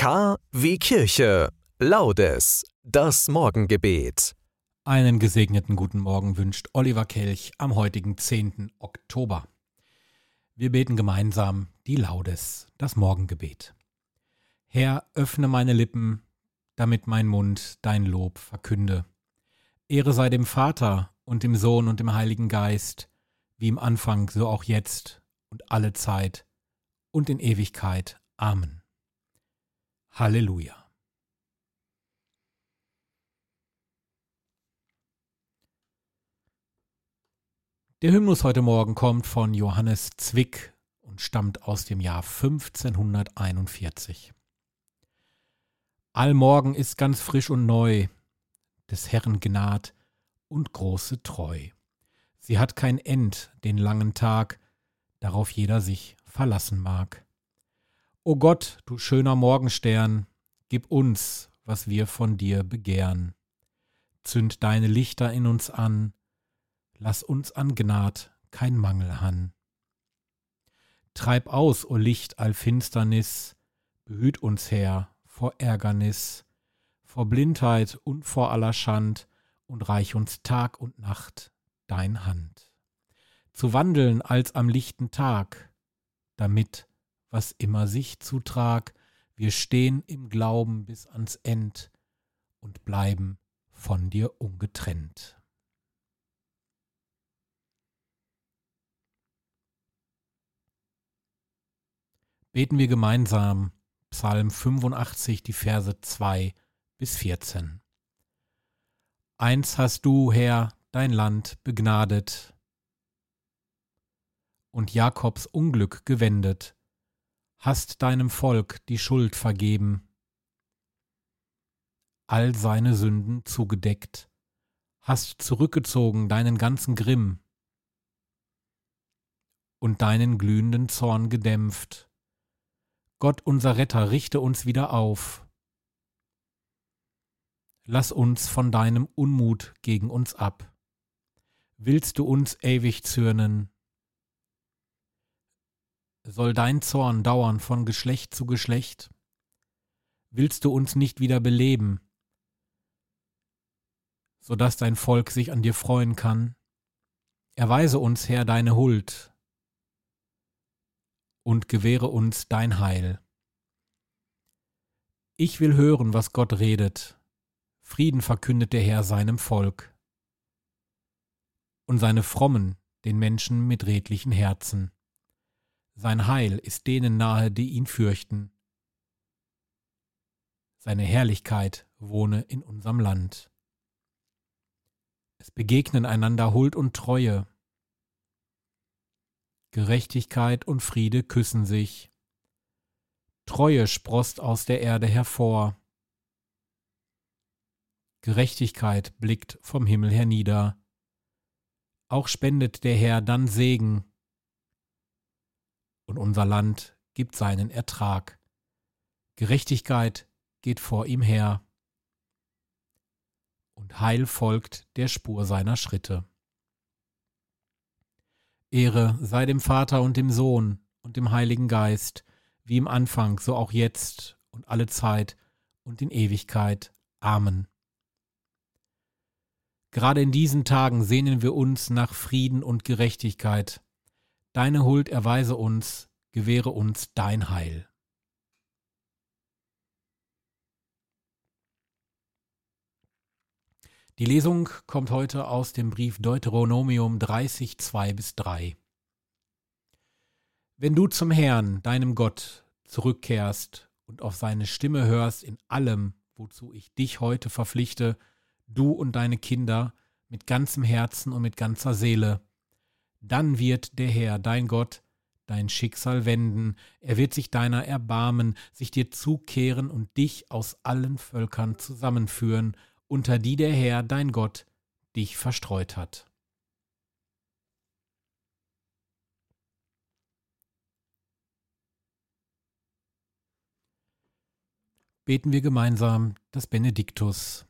K wie Kirche. Laudes. Das Morgengebet. Einen gesegneten guten Morgen wünscht Oliver Kelch am heutigen 10. Oktober. Wir beten gemeinsam die Laudes, das Morgengebet. Herr, öffne meine Lippen, damit mein Mund dein Lob verkünde. Ehre sei dem Vater und dem Sohn und dem Heiligen Geist, wie im Anfang, so auch jetzt und alle Zeit und in Ewigkeit. Amen. Halleluja. Der Hymnus heute Morgen kommt von Johannes Zwick und stammt aus dem Jahr 1541. Allmorgen ist ganz frisch und neu, des Herrn Gnad und große Treu. Sie hat kein End, den langen Tag, darauf jeder sich verlassen mag. O Gott, du schöner Morgenstern, gib uns, was wir von dir begehren. Zünd deine Lichter in uns an, lass uns an Gnad kein Mangel han. Treib aus, o Licht all Finsternis, behüt uns Herr vor Ärgernis, vor Blindheit und vor aller Schand, und reich uns Tag und Nacht dein Hand. Zu wandeln als am lichten Tag, damit, was immer sich zutrag, wir stehen im Glauben bis ans End und bleiben von dir ungetrennt. Beten wir gemeinsam Psalm 85, die Verse 2 bis 14. Eins hast du, Herr, dein Land begnadet und Jakobs Unglück gewendet, hast deinem Volk die Schuld vergeben, all seine Sünden zugedeckt, hast zurückgezogen deinen ganzen Grimm und deinen glühenden Zorn gedämpft, Gott unser Retter, richte uns wieder auf. Lass uns von deinem Unmut gegen uns ab. Willst du uns ewig zürnen? Soll dein Zorn dauern von Geschlecht zu Geschlecht? Willst du uns nicht wieder beleben, so dass dein Volk sich an dir freuen kann? Erweise uns, Herr, deine Huld, und gewähre uns dein Heil. Ich will hören, was Gott redet. Frieden verkündet der Herr seinem Volk. Und seine Frommen den Menschen mit redlichen Herzen. Sein Heil ist denen nahe, die ihn fürchten. Seine Herrlichkeit wohne in unserem Land. Es begegnen einander Huld und Treue, Gerechtigkeit und Friede küssen sich. Treue sproßt aus der Erde hervor. Gerechtigkeit blickt vom Himmel hernieder. Auch spendet der Herr dann Segen. Und unser Land gibt seinen Ertrag. Gerechtigkeit geht vor ihm her. Und Heil folgt der Spur seiner Schritte. Ehre sei dem Vater und dem Sohn und dem Heiligen Geist, wie im Anfang, so auch jetzt und alle Zeit und in Ewigkeit. Amen. Gerade in diesen Tagen sehnen wir uns nach Frieden und Gerechtigkeit. Deine Huld erweise uns, gewähre uns dein Heil. Die Lesung kommt heute aus dem Brief Deuteronomium 30, 2 bis 3. Wenn du zum Herrn, deinem Gott, zurückkehrst und auf seine Stimme hörst in allem, wozu ich dich heute verpflichte, du und deine Kinder, mit ganzem Herzen und mit ganzer Seele, dann wird der Herr, dein Gott, dein Schicksal wenden, er wird sich deiner erbarmen, sich dir zukehren und dich aus allen Völkern zusammenführen unter die der Herr, dein Gott, dich verstreut hat. Beten wir gemeinsam das Benediktus.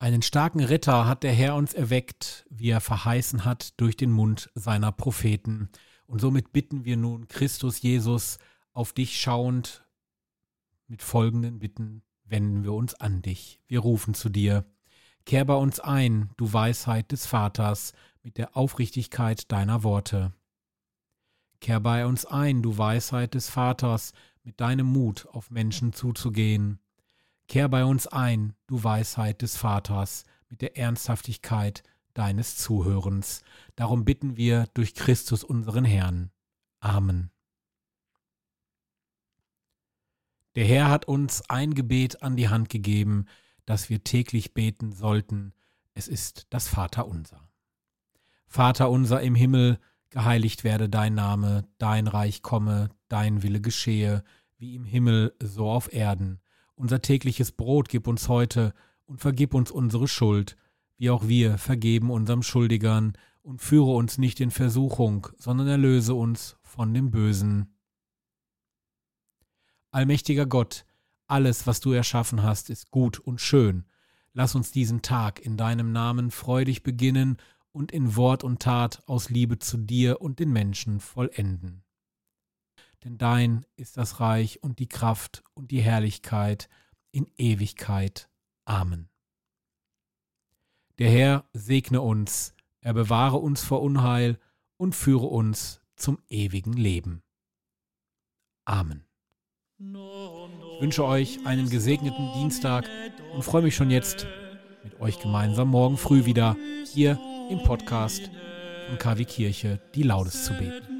Einen starken Ritter hat der Herr uns erweckt, wie er verheißen hat durch den Mund seiner Propheten. Und somit bitten wir nun Christus Jesus, auf dich schauend, mit folgenden Bitten wenden wir uns an dich. Wir rufen zu dir. Kehr bei uns ein, du Weisheit des Vaters, mit der Aufrichtigkeit deiner Worte. Kehr bei uns ein, du Weisheit des Vaters, mit deinem Mut auf Menschen zuzugehen. Kehr bei uns ein, du Weisheit des Vaters, mit der Ernsthaftigkeit deines Zuhörens. Darum bitten wir durch Christus unseren Herrn. Amen. Der Herr hat uns ein Gebet an die Hand gegeben, das wir täglich beten sollten. Es ist das Vaterunser. Vater unser im Himmel, geheiligt werde dein Name, dein Reich komme, dein Wille geschehe, wie im Himmel so auf Erden. Unser tägliches Brot gib uns heute und vergib uns unsere Schuld, wie auch wir vergeben unserem Schuldigern, und führe uns nicht in Versuchung, sondern erlöse uns von dem Bösen. Allmächtiger Gott, alles, was du erschaffen hast, ist gut und schön. Lass uns diesen Tag in deinem Namen freudig beginnen und in Wort und Tat aus Liebe zu dir und den Menschen vollenden. Denn dein ist das Reich und die Kraft und die Herrlichkeit in Ewigkeit. Amen. Der Herr segne uns, er bewahre uns vor Unheil und führe uns zum ewigen Leben. Amen. Ich wünsche euch einen gesegneten Dienstag und freue mich schon jetzt mit euch gemeinsam morgen früh wieder hier im Podcast von KW Kirche die Laudes zu beten.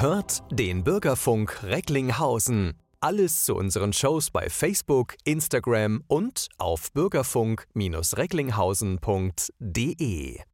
Hört den Bürgerfunk Recklinghausen. Alles zu unseren Shows bei Facebook, Instagram und auf bürgerfunk-recklinghausen.de.